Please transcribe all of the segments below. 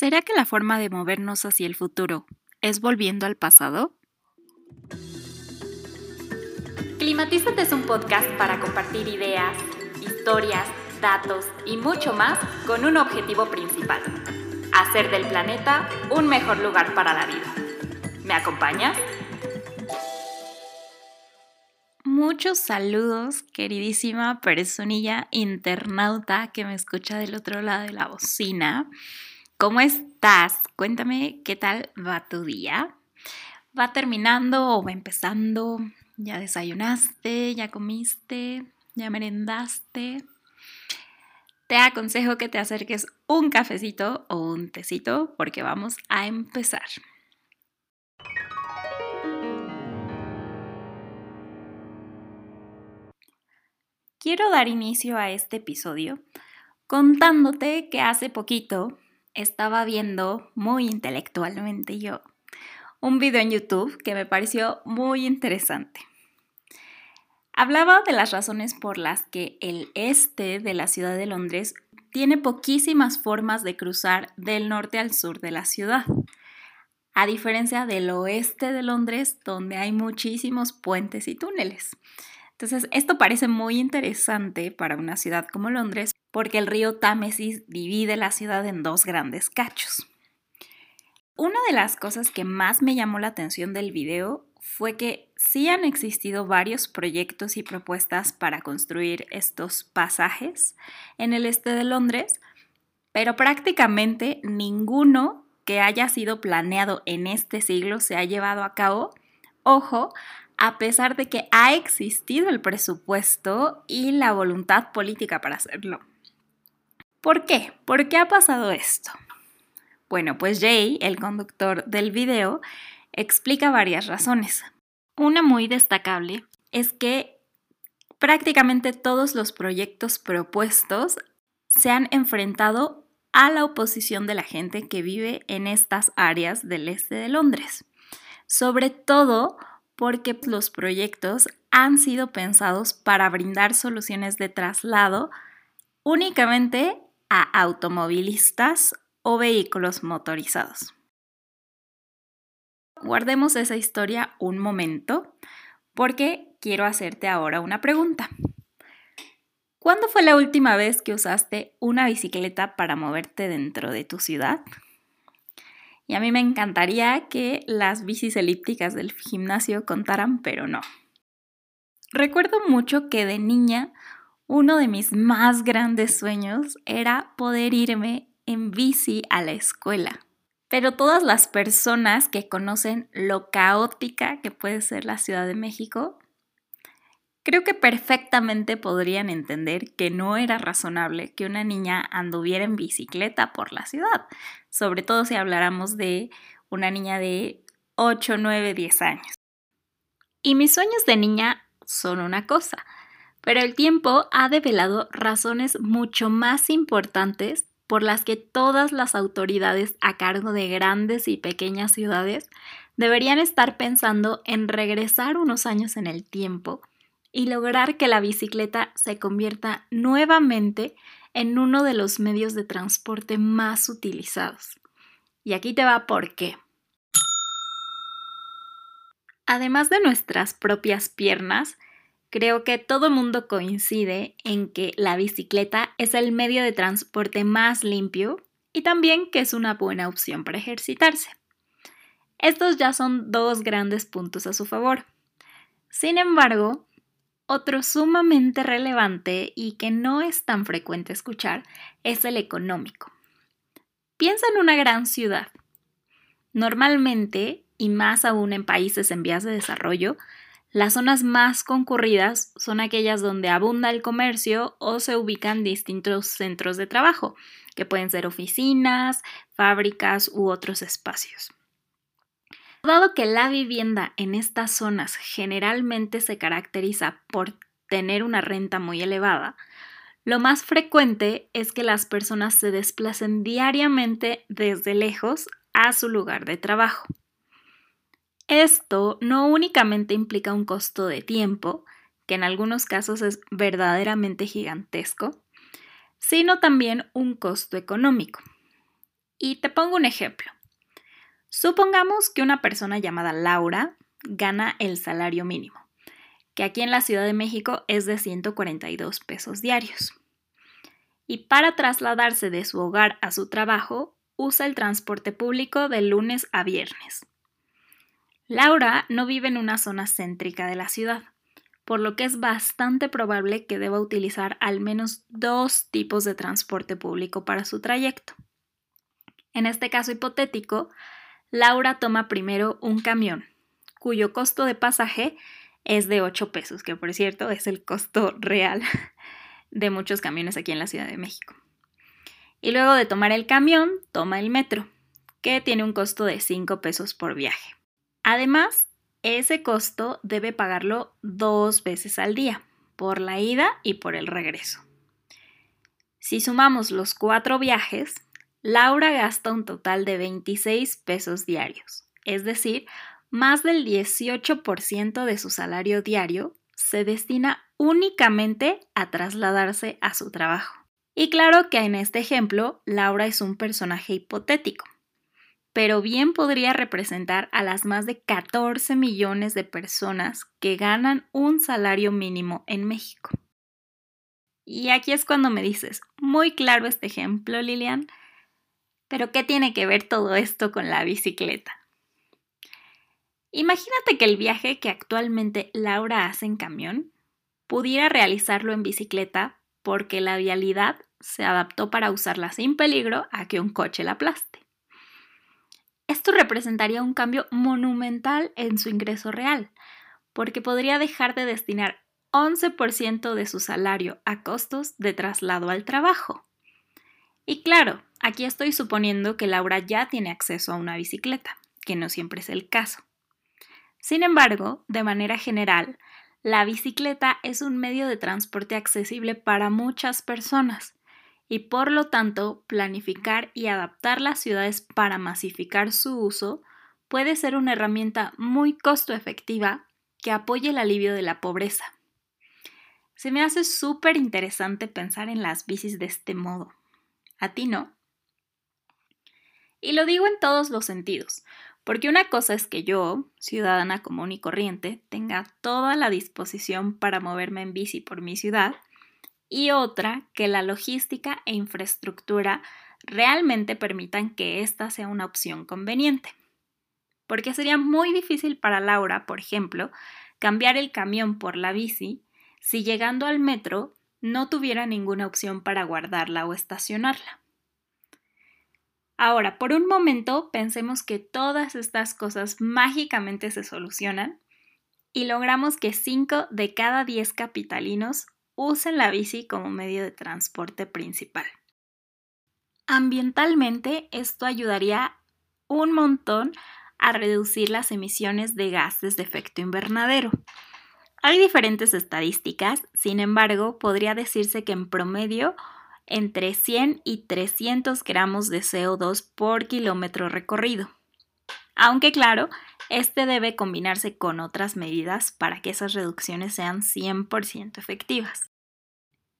¿Será que la forma de movernos hacia el futuro es volviendo al pasado? Climatízate es un podcast para compartir ideas, historias, datos y mucho más con un objetivo principal, hacer del planeta un mejor lugar para la vida. ¿Me acompañas? Muchos saludos, queridísima personilla internauta que me escucha del otro lado de la bocina. ¿Cómo estás? Cuéntame qué tal va tu día. ¿Va terminando o va empezando? ¿Ya desayunaste? ¿Ya comiste? ¿Ya merendaste? Te aconsejo que te acerques un cafecito o un tecito porque vamos a empezar. Quiero dar inicio a este episodio contándote que hace poquito estaba viendo muy intelectualmente yo un video en YouTube que me pareció muy interesante. Hablaba de las razones por las que el este de la ciudad de Londres tiene poquísimas formas de cruzar del norte al sur de la ciudad, a diferencia del oeste de Londres donde hay muchísimos puentes y túneles. Entonces, esto parece muy interesante para una ciudad como Londres porque el río Támesis divide la ciudad en dos grandes cachos. Una de las cosas que más me llamó la atención del video fue que sí han existido varios proyectos y propuestas para construir estos pasajes en el este de Londres, pero prácticamente ninguno que haya sido planeado en este siglo se ha llevado a cabo. Ojo, a pesar de que ha existido el presupuesto y la voluntad política para hacerlo. ¿Por qué? ¿Por qué ha pasado esto? Bueno, pues Jay, el conductor del video, explica varias razones. Una muy destacable es que prácticamente todos los proyectos propuestos se han enfrentado a la oposición de la gente que vive en estas áreas del este de Londres. Sobre todo porque los proyectos han sido pensados para brindar soluciones de traslado únicamente a automovilistas o vehículos motorizados. Guardemos esa historia un momento porque quiero hacerte ahora una pregunta. ¿Cuándo fue la última vez que usaste una bicicleta para moverte dentro de tu ciudad? Y a mí me encantaría que las bicis elípticas del gimnasio contaran, pero no. Recuerdo mucho que de niña uno de mis más grandes sueños era poder irme en bici a la escuela. Pero todas las personas que conocen lo caótica que puede ser la Ciudad de México, creo que perfectamente podrían entender que no era razonable que una niña anduviera en bicicleta por la ciudad, sobre todo si habláramos de una niña de 8, 9, 10 años. Y mis sueños de niña son una cosa, pero el tiempo ha develado razones mucho más importantes por las que todas las autoridades a cargo de grandes y pequeñas ciudades deberían estar pensando en regresar unos años en el tiempo y lograr que la bicicleta se convierta nuevamente en uno de los medios de transporte más utilizados. Y aquí te va por qué. Además de nuestras propias piernas, creo que todo mundo coincide en que la bicicleta es el medio de transporte más limpio y también que es una buena opción para ejercitarse. Estos ya son dos grandes puntos a su favor. Sin embargo, otro sumamente relevante y que no es tan frecuente escuchar es el económico. Piensa en una gran ciudad. Normalmente, y más aún en países en vías de desarrollo, las zonas más concurridas son aquellas donde abunda el comercio o se ubican distintos centros de trabajo, que pueden ser oficinas, fábricas u otros espacios. Dado que la vivienda en estas zonas generalmente se caracteriza por tener una renta muy elevada, lo más frecuente es que las personas se desplacen diariamente desde lejos a su lugar de trabajo. Esto no únicamente implica un costo de tiempo, que en algunos casos es verdaderamente gigantesco, sino también un costo económico. Y te pongo un ejemplo. Supongamos que una persona llamada Laura gana el salario mínimo, que aquí en la Ciudad de México es de 142 pesos diarios. Y para trasladarse de su hogar a su trabajo, usa el transporte público de lunes a viernes. Laura no vive en una zona céntrica de la ciudad, por lo que es bastante probable que deba utilizar al menos dos tipos de transporte público para su trayecto. En este caso hipotético, Laura toma primero un camión, cuyo costo de pasaje es de 8 pesos, que por cierto es el costo real de muchos camiones aquí en la Ciudad de México. Y luego de tomar el camión, toma el metro, que tiene un costo de 5 pesos por viaje. Además, ese costo debe pagarlo dos veces al día, por la ida y por el regreso. Si sumamos los cuatro viajes, Laura gasta un total de 26 pesos diarios, es decir, más del 18% de su salario diario se destina únicamente a trasladarse a su trabajo. Y claro que en este ejemplo, Laura es un personaje hipotético, pero bien podría representar a las más de 14 millones de personas que ganan un salario mínimo en México. Y aquí es cuando me dices, muy claro este ejemplo, Lilian, pero ¿qué tiene que ver todo esto con la bicicleta? Imagínate que el viaje que actualmente Laura hace en camión pudiera realizarlo en bicicleta porque la vialidad se adaptó para usarla sin peligro a que un coche la aplaste. Esto representaría un cambio monumental en su ingreso real, porque podría dejar de destinar 11% de su salario a costos de traslado al trabajo. Y claro, aquí estoy suponiendo que Laura ya tiene acceso a una bicicleta, que no siempre es el caso. Sin embargo, de manera general, la bicicleta es un medio de transporte accesible para muchas personas y por lo tanto planificar y adaptar las ciudades para masificar su uso puede ser una herramienta muy costo efectiva que apoye el alivio de la pobreza. Se me hace súper interesante pensar en las bicis de este modo. ¿A ti no? Y lo digo en todos los sentidos, porque una cosa es que yo, ciudadana común y corriente, tenga toda la disposición para moverme en bici por mi ciudad, y otra que la logística e infraestructura realmente permitan que esta sea una opción conveniente. Porque sería muy difícil para Laura, por ejemplo, cambiar el camión por la bici si llegando al metro no tuviera ninguna opción para guardarla o estacionarla. Ahora, por un momento, pensemos que todas estas cosas mágicamente se solucionan y logramos que 5 de cada 10 capitalinos usen la bici como medio de transporte principal. Ambientalmente, esto ayudaría un montón a reducir las emisiones de gases de efecto invernadero. Hay diferentes estadísticas, sin embargo, podría decirse que en promedio entre 100 y 300 gramos de CO2 por kilómetro recorrido. Aunque claro, este debe combinarse con otras medidas para que esas reducciones sean 100% efectivas.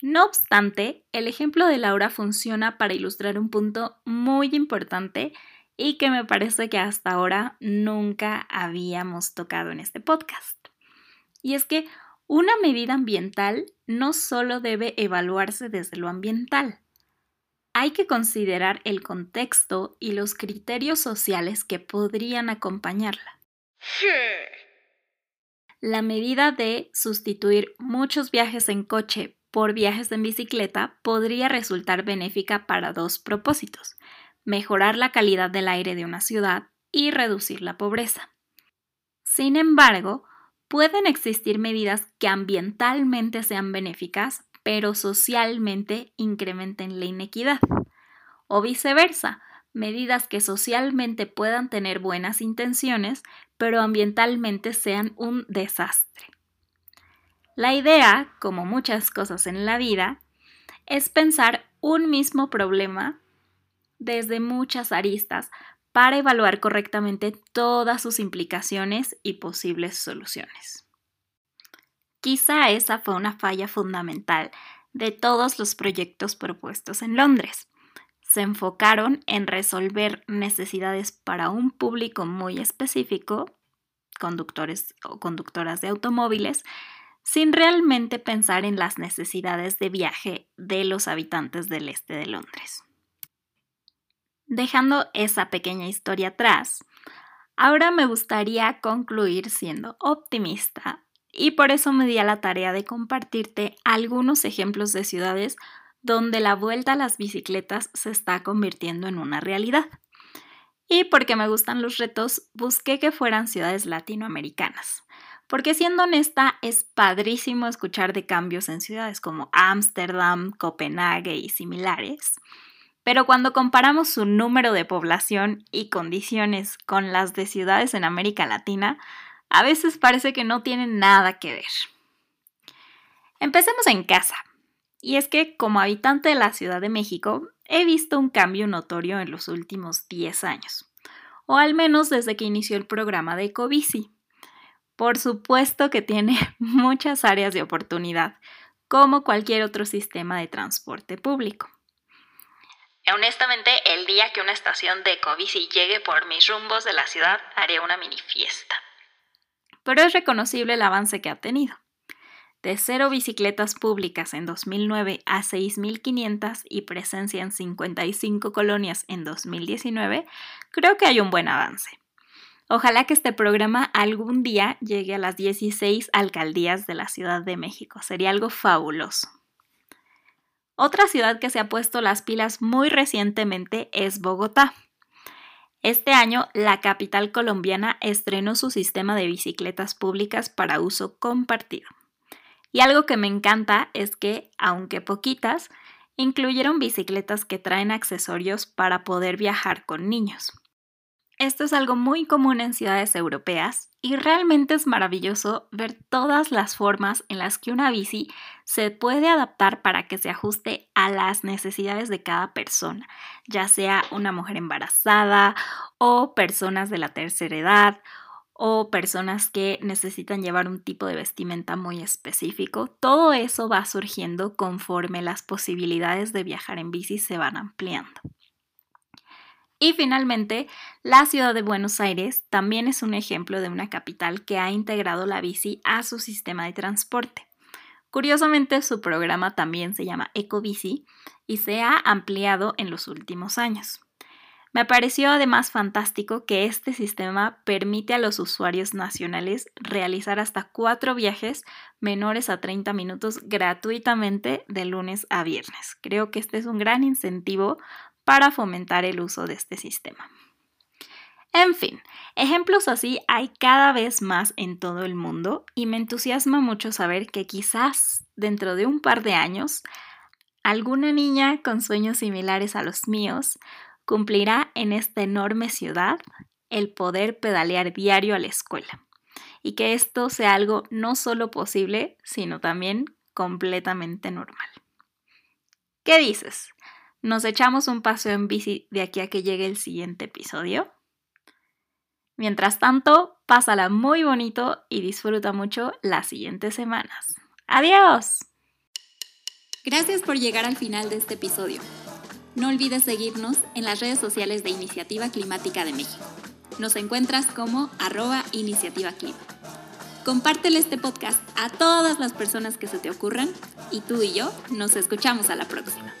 No obstante, el ejemplo de Laura funciona para ilustrar un punto muy importante y que me parece que hasta ahora nunca habíamos tocado en este podcast. Y es que una medida ambiental no solo debe evaluarse desde lo ambiental, hay que considerar el contexto y los criterios sociales que podrían acompañarla. La medida de sustituir muchos viajes en coche por viajes en bicicleta podría resultar benéfica para dos propósitos, mejorar la calidad del aire de una ciudad y reducir la pobreza. Sin embargo, pueden existir medidas que ambientalmente sean benéficas, pero socialmente incrementen la inequidad. O viceversa, medidas que socialmente puedan tener buenas intenciones, pero ambientalmente sean un desastre. La idea, como muchas cosas en la vida, es pensar un mismo problema desde muchas aristas para evaluar correctamente todas sus implicaciones y posibles soluciones. Quizá esa fue una falla fundamental de todos los proyectos propuestos en Londres. Se enfocaron en resolver necesidades para un público muy específico, conductores o conductoras de automóviles, sin realmente pensar en las necesidades de viaje de los habitantes del este de Londres. Dejando esa pequeña historia atrás, ahora me gustaría concluir siendo optimista y por eso me di a la tarea de compartirte algunos ejemplos de ciudades donde la vuelta a las bicicletas se está convirtiendo en una realidad. Y porque me gustan los retos, busqué que fueran ciudades latinoamericanas. Porque siendo honesta, es padrísimo escuchar de cambios en ciudades como Ámsterdam, Copenhague y similares. Pero cuando comparamos su número de población y condiciones con las de ciudades en América Latina, a veces parece que no tienen nada que ver. Empecemos en casa. Y es que como habitante de la Ciudad de México, he visto un cambio notorio en los últimos 10 años, o al menos desde que inició el programa de Ecobici. Por supuesto que tiene muchas áreas de oportunidad, como cualquier otro sistema de transporte público. Honestamente, el día que una estación de Ecobici llegue por mis rumbos de la ciudad, haré una mini fiesta. Pero es reconocible el avance que ha tenido. De cero bicicletas públicas en 2009 a 6.500 y presencia en 55 colonias en 2019, creo que hay un buen avance. Ojalá que este programa algún día llegue a las 16 alcaldías de la Ciudad de México. Sería algo fabuloso. Otra ciudad que se ha puesto las pilas muy recientemente es Bogotá. Este año, la capital colombiana estrenó su sistema de bicicletas públicas para uso compartido. Y algo que me encanta es que, aunque poquitas, incluyeron bicicletas que traen accesorios para poder viajar con niños. Esto es algo muy común en ciudades europeas y realmente es maravilloso ver todas las formas en las que una bici se puede adaptar para que se ajuste a las necesidades de cada persona, ya sea una mujer embarazada o personas de la tercera edad o personas que necesitan llevar un tipo de vestimenta muy específico. Todo eso va surgiendo conforme las posibilidades de viajar en bici se van ampliando. Y finalmente, la ciudad de Buenos Aires también es un ejemplo de una capital que ha integrado la bici a su sistema de transporte. Curiosamente, su programa también se llama Ecobici y se ha ampliado en los últimos años. Me pareció además fantástico que este sistema permite a los usuarios nacionales realizar hasta cuatro viajes menores a 30 minutos gratuitamente de lunes a viernes. Creo que este es un gran incentivo para fomentar el uso de este sistema. En fin, ejemplos así hay cada vez más en todo el mundo y me entusiasma mucho saber que quizás dentro de un par de años alguna niña con sueños similares a los míos cumplirá en esta enorme ciudad el poder pedalear diario a la escuela y que esto sea algo no solo posible, sino también completamente normal. ¿Qué dices? Nos echamos un paseo en bici de aquí a que llegue el siguiente episodio. Mientras tanto, pásala muy bonito y disfruta mucho las siguientes semanas. ¡Adiós! Gracias por llegar al final de este episodio. No olvides seguirnos en las redes sociales de Iniciativa Climática de México. Nos encuentras como arroba iniciativa clima. Compártele este podcast a todas las personas que se te ocurran y tú y yo nos escuchamos a la próxima.